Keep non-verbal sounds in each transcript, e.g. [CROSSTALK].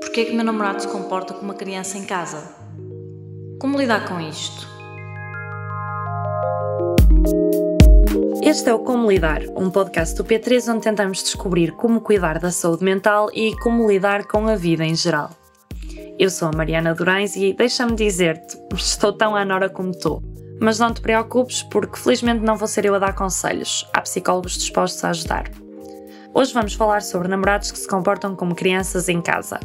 Porquê é que meu namorado se comporta como uma criança em casa? Como lidar com isto? Este é o Como Lidar, um podcast do P3 onde tentamos descobrir como cuidar da saúde mental e como lidar com a vida em geral. Eu sou a Mariana Durães e deixa-me dizer-te, estou tão à nora como tu. Mas não te preocupes, porque felizmente não vou ser eu a dar conselhos. Há psicólogos dispostos a ajudar. Hoje vamos falar sobre namorados que se comportam como crianças em casa.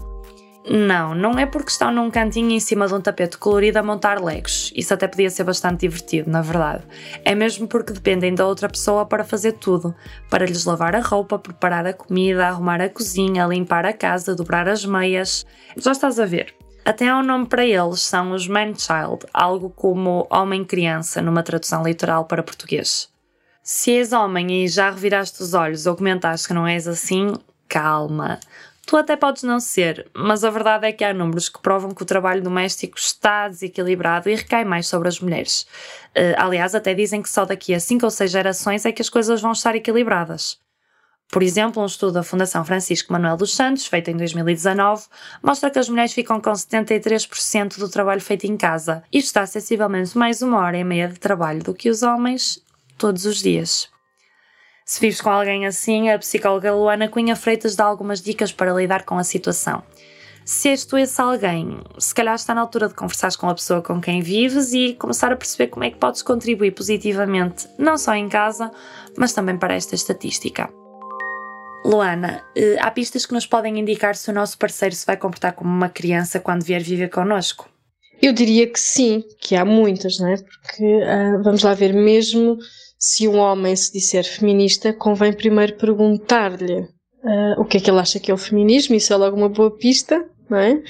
Não, não é porque estão num cantinho em cima de um tapete colorido a montar legos. Isso até podia ser bastante divertido, na verdade. É mesmo porque dependem da outra pessoa para fazer tudo. Para lhes lavar a roupa, preparar a comida, arrumar a cozinha, limpar a casa, dobrar as meias. Já estás a ver. Até há um nome para eles, são os man-child, algo como homem-criança numa tradução literal para português. Se és homem e já reviraste os olhos ou comentaste que não és assim, calma. Tu até podes não ser, mas a verdade é que há números que provam que o trabalho doméstico está desequilibrado e recai mais sobre as mulheres. Uh, aliás, até dizem que só daqui a 5 ou 6 gerações é que as coisas vão estar equilibradas. Por exemplo, um estudo da Fundação Francisco Manuel dos Santos, feito em 2019, mostra que as mulheres ficam com 73% do trabalho feito em casa. Isto está sensivelmente mais uma hora e meia de trabalho do que os homens todos os dias. Se vives com alguém assim, a psicóloga Luana Cunha Freitas dá algumas dicas para lidar com a situação. Se és tu esse alguém, se calhar está na altura de conversares com a pessoa com quem vives e começar a perceber como é que podes contribuir positivamente, não só em casa, mas também para esta estatística. Luana, eh, há pistas que nos podem indicar se o nosso parceiro se vai comportar como uma criança quando vier viver connosco? Eu diria que sim, que há muitas, não é? Porque uh, vamos lá ver, mesmo se um homem se disser feminista, convém primeiro perguntar-lhe uh, o que é que ele acha que é o feminismo, isso é logo uma boa pista, não é?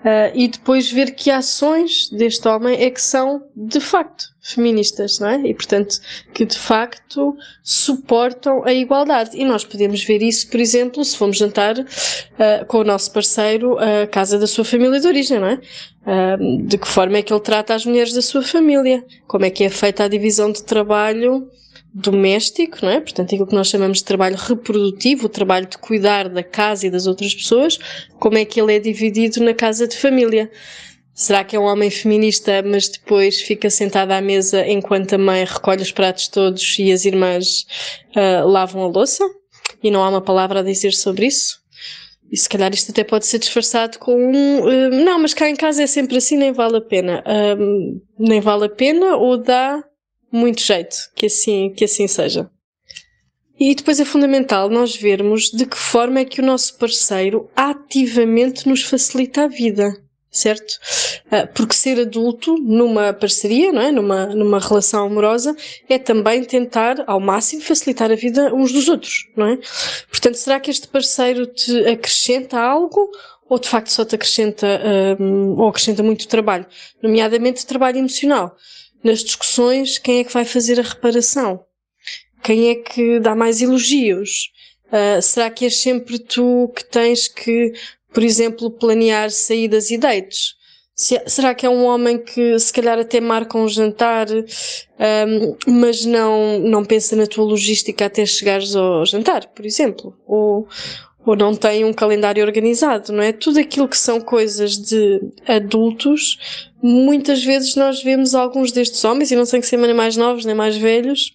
Uh, e depois ver que ações deste homem é que são de facto feministas, não é? E portanto que de facto suportam a igualdade. E nós podemos ver isso, por exemplo, se formos jantar uh, com o nosso parceiro à casa da sua família de origem, não é? Uh, de que forma é que ele trata as mulheres da sua família? Como é que é feita a divisão de trabalho doméstico, não é? Portanto, aquilo que nós chamamos de trabalho reprodutivo, o trabalho de cuidar da casa e das outras pessoas, como é que ele é dividido na casa de família. Será que é um homem feminista, mas depois fica sentado à mesa enquanto a mãe recolhe os pratos todos e as irmãs uh, lavam a louça? E não há uma palavra a dizer sobre isso? E se calhar isto até pode ser disfarçado com um. Uh, não, mas cá em casa é sempre assim, nem vale a pena. Uh, nem vale a pena ou dá muito jeito que assim, que assim seja. E depois é fundamental nós vermos de que forma é que o nosso parceiro ativamente nos facilita a vida, certo? Ah, porque ser adulto numa parceria, não é? numa, numa relação amorosa, é também tentar ao máximo facilitar a vida uns dos outros, não é? Portanto, será que este parceiro te acrescenta algo ou de facto só te acrescenta, um, ou acrescenta muito trabalho, nomeadamente trabalho emocional? Nas discussões, quem é que vai fazer a reparação? Quem é que dá mais elogios? Uh, será que és sempre tu que tens que, por exemplo, planear saídas e dates? Se, será que é um homem que se calhar até marca um jantar, um, mas não, não pensa na tua logística até chegares ao jantar, por exemplo? Ou, ou não tem um calendário organizado, não é? Tudo aquilo que são coisas de adultos, muitas vezes nós vemos alguns destes homens, e não sei que ser nem mais novos nem mais velhos,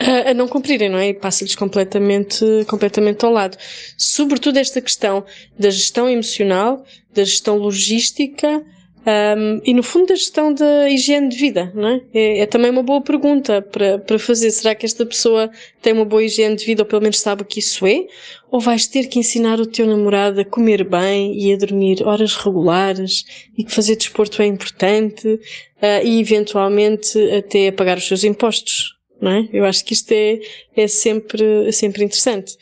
a, não cumprirem, não é? E passa-lhes completamente, completamente ao lado. Sobretudo esta questão da gestão emocional, da gestão logística, um, e no fundo da gestão da higiene de vida, não é? é? é? também uma boa pergunta para, para fazer. Será que esta pessoa tem uma boa higiene de vida ou pelo menos sabe o que isso é? Ou vais ter que ensinar o teu namorado a comer bem e a dormir horas regulares e que fazer desporto é importante uh, e eventualmente até a pagar os seus impostos, não é? Eu acho que isto é, é sempre, é sempre interessante.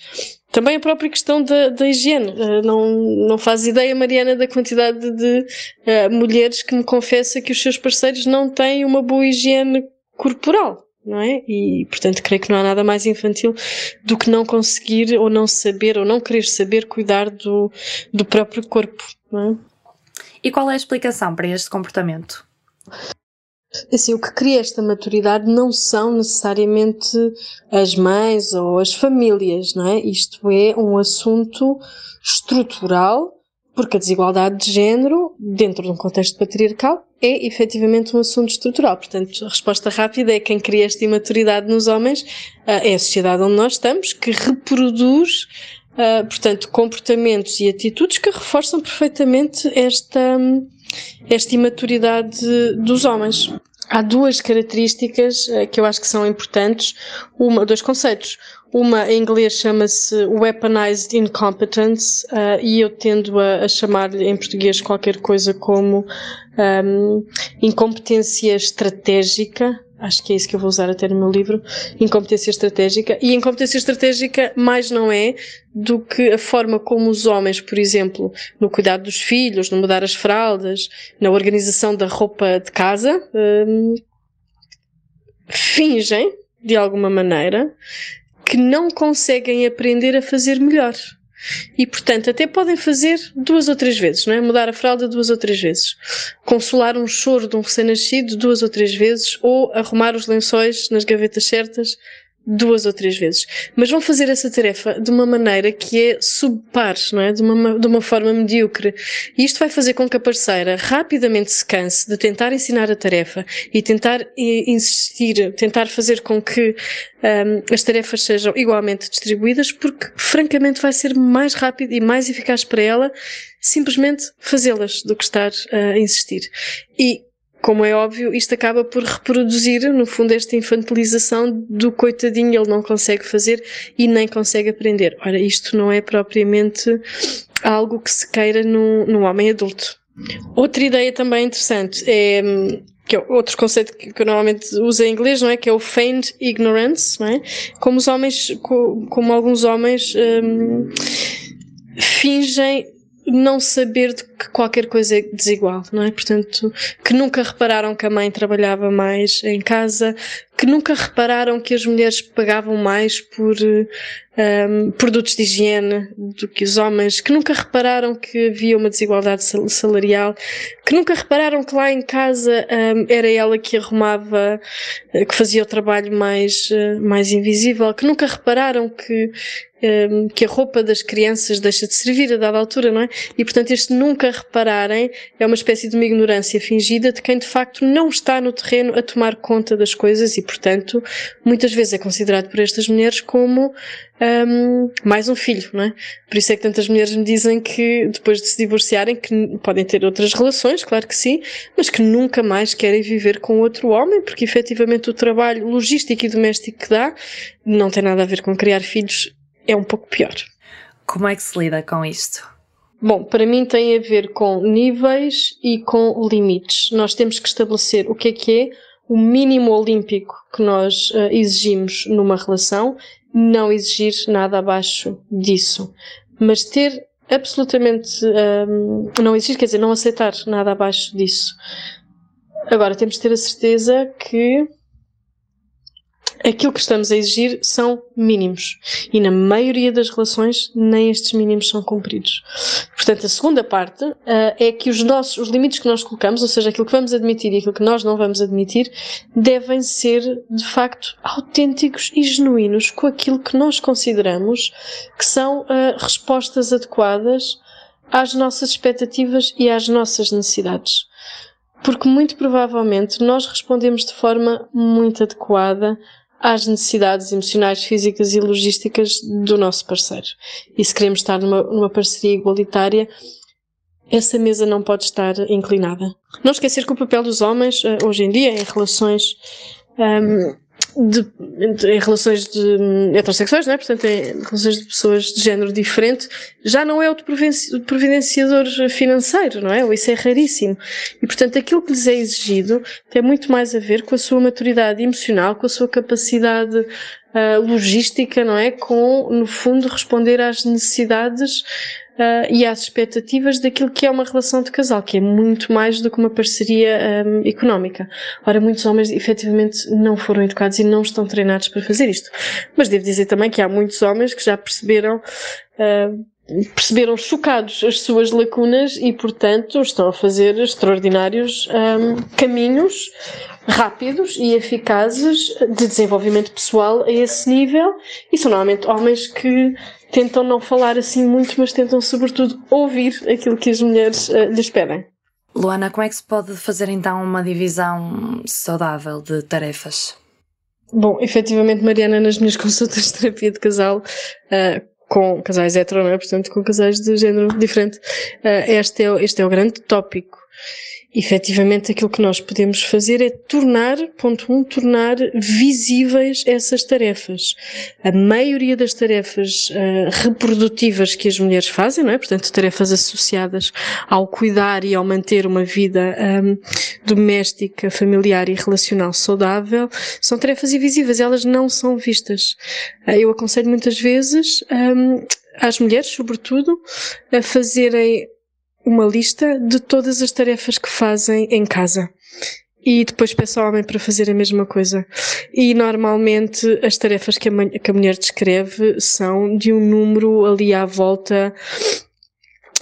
Também a própria questão da, da higiene. Uh, não, não faz ideia, Mariana, da quantidade de uh, mulheres que me confessa que os seus parceiros não têm uma boa higiene corporal, não é? E, portanto, creio que não há nada mais infantil do que não conseguir ou não saber ou não querer saber cuidar do, do próprio corpo, não é? E qual é a explicação para este comportamento? Assim, o que cria esta maturidade não são necessariamente as mães ou as famílias, não é? Isto é um assunto estrutural, porque a desigualdade de género, dentro de um contexto patriarcal, é efetivamente um assunto estrutural. Portanto, a resposta rápida é quem cria esta imaturidade nos homens é a sociedade onde nós estamos, que reproduz Uh, portanto, comportamentos e atitudes que reforçam perfeitamente esta, esta imaturidade dos homens. Há duas características uh, que eu acho que são importantes, uma, dois conceitos. Uma em inglês chama-se Weaponized Incompetence uh, e eu tendo a, a chamar-lhe em português qualquer coisa como um, incompetência estratégica acho que é isso que eu vou usar até no meu livro, incompetência estratégica. E incompetência estratégica mais não é do que a forma como os homens, por exemplo, no cuidado dos filhos, no mudar as fraldas, na organização da roupa de casa, hum, fingem, de alguma maneira, que não conseguem aprender a fazer melhor. E, portanto, até podem fazer duas ou três vezes, não é? Mudar a fralda duas ou três vezes. Consolar um choro de um recém-nascido duas ou três vezes. Ou arrumar os lençóis nas gavetas certas duas ou três vezes. Mas vão fazer essa tarefa de uma maneira que é subpar, não é? De uma, de uma forma medíocre. E isto vai fazer com que a parceira rapidamente se canse de tentar ensinar a tarefa e tentar insistir, tentar fazer com que um, as tarefas sejam igualmente distribuídas, porque francamente vai ser mais rápido e mais eficaz para ela simplesmente fazê-las do que estar a insistir. E como é óbvio, isto acaba por reproduzir, no fundo, esta infantilização do coitadinho, ele não consegue fazer e nem consegue aprender. Ora, isto não é propriamente algo que se queira num, num homem adulto. Outra ideia também interessante é que é outro conceito que, eu normalmente uso em inglês, não é? Que é o feigned ignorance, não é? Como os homens, como alguns homens um, fingem não saber de que qualquer coisa é desigual, não é? Portanto, que nunca repararam que a mãe trabalhava mais em casa, que nunca repararam que as mulheres pagavam mais por um, produtos de higiene do que os homens, que nunca repararam que havia uma desigualdade salarial, que nunca repararam que lá em casa um, era ela que arrumava, eh, que fazia o trabalho mais, eh, mais invisível, que nunca repararam que um, que a roupa das crianças deixa de servir a dada altura, não é? E portanto este nunca repararem é uma espécie de uma ignorância fingida de quem de facto não está no terreno a tomar conta das coisas e portanto muitas vezes é considerado por estas mulheres como um, mais um filho, não é? Por isso é que tantas mulheres me dizem que depois de se divorciarem que podem ter outras relações, claro que sim, mas que nunca mais querem viver com outro homem porque efetivamente o trabalho logístico e doméstico que dá não tem nada a ver com criar filhos é um pouco pior. Como é que se lida com isto? Bom, para mim tem a ver com níveis e com limites. Nós temos que estabelecer o que é que é o mínimo olímpico que nós uh, exigimos numa relação, não exigir nada abaixo disso. Mas ter absolutamente. Um, ehm, não exigir, quer dizer, não aceitar nada abaixo disso. Agora, temos de ter a certeza que aquilo que estamos a exigir são mínimos. E na maioria das relações, nem estes mínimos são cumpridos. Portanto, a segunda parte uh, é que os nossos, os limites que nós colocamos, ou seja, aquilo que vamos admitir e aquilo que nós não vamos admitir, devem ser, de facto, autênticos e genuínos com aquilo que nós consideramos que são uh, respostas adequadas às nossas expectativas e às nossas necessidades. Porque muito provavelmente nós respondemos de forma muito adequada às necessidades emocionais, físicas e logísticas do nosso parceiro. E se queremos estar numa, numa parceria igualitária, essa mesa não pode estar inclinada. Não esquecer que o papel dos homens, eh, hoje em dia, em relações um, de, em relações de hum, heterossexuais, não é? portanto, em relações de pessoas de género diferente, já não é o providenciador financeiro, não é? Isso é raríssimo. E, portanto, aquilo que lhes é exigido tem muito mais a ver com a sua maturidade emocional, com a sua capacidade uh, logística, não é? Com, no fundo, responder às necessidades uh, e às expectativas daquilo que é uma relação de casal, que é muito mais do que uma parceria um, económica. Ora, muitos homens efetivamente não foram educados e não estão treinados para fazer isto. Mas devo dizer também que há muitos homens que já perceberam uh, perceberam chocados as suas lacunas e, portanto, estão a fazer extraordinários um, caminhos rápidos e eficazes de desenvolvimento pessoal a esse nível e são normalmente homens que tentam não falar assim muito, mas tentam sobretudo ouvir aquilo que as mulheres uh, lhes pedem. Luana, como é que se pode fazer então uma divisão saudável de tarefas? Bom, efetivamente, Mariana, nas minhas [LAUGHS] consultas de terapia de casal, uh, com casais hetero, não é? Portanto, com casais de género diferente, uh, este, é, este é o grande tópico efetivamente aquilo que nós podemos fazer é tornar, ponto um, tornar visíveis essas tarefas. A maioria das tarefas uh, reprodutivas que as mulheres fazem, não é? Portanto, tarefas associadas ao cuidar e ao manter uma vida um, doméstica, familiar e relacional saudável, são tarefas invisíveis, elas não são vistas. Uh, eu aconselho muitas vezes um, às mulheres, sobretudo, a fazerem uma lista de todas as tarefas que fazem em casa. E depois peço ao homem para fazer a mesma coisa. E normalmente as tarefas que a, que a mulher descreve são de um número ali à volta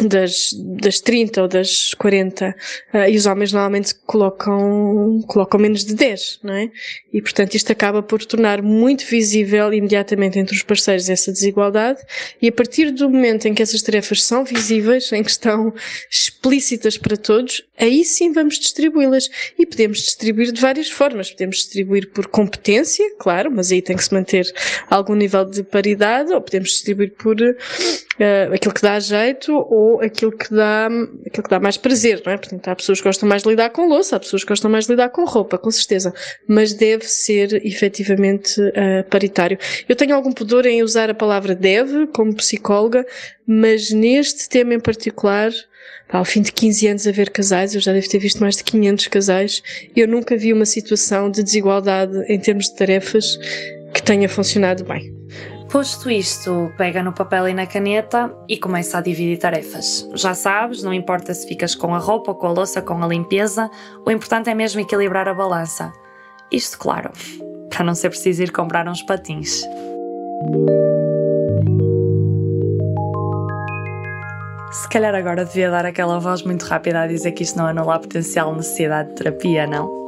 das, das 30 ou das 40 uh, e os homens normalmente colocam, colocam menos de 10, não é? E portanto isto acaba por tornar muito visível imediatamente entre os parceiros essa desigualdade e a partir do momento em que essas tarefas são visíveis, em que estão explícitas para todos, aí sim vamos distribuí-las e podemos distribuir de várias formas. Podemos distribuir por competência, claro, mas aí tem que se manter algum nível de paridade ou podemos distribuir por uh, aquilo que dá jeito ou aquilo que dá, aquilo que dá mais prazer, não é? Portanto, há pessoas que gostam mais de lidar com louça, há pessoas que gostam mais de lidar com roupa, com certeza. Mas deve ser efetivamente uh, paritário. Eu tenho algum pudor em usar a palavra deve como psicóloga, mas neste tema em particular, ao fim de 15 anos a ver casais, eu já devo ter visto mais de 500 casais, eu nunca vi uma situação de desigualdade em termos de tarefas que tenha funcionado bem. Posto isto, pega no papel e na caneta e começa a dividir tarefas. Já sabes, não importa se ficas com a roupa, com a louça, com a limpeza, o importante é mesmo equilibrar a balança. Isto, claro, [LAUGHS] para não ser preciso ir comprar uns patins. Se calhar agora devia dar aquela voz muito rápida a dizer que isto não anula a potencial necessidade de terapia, não?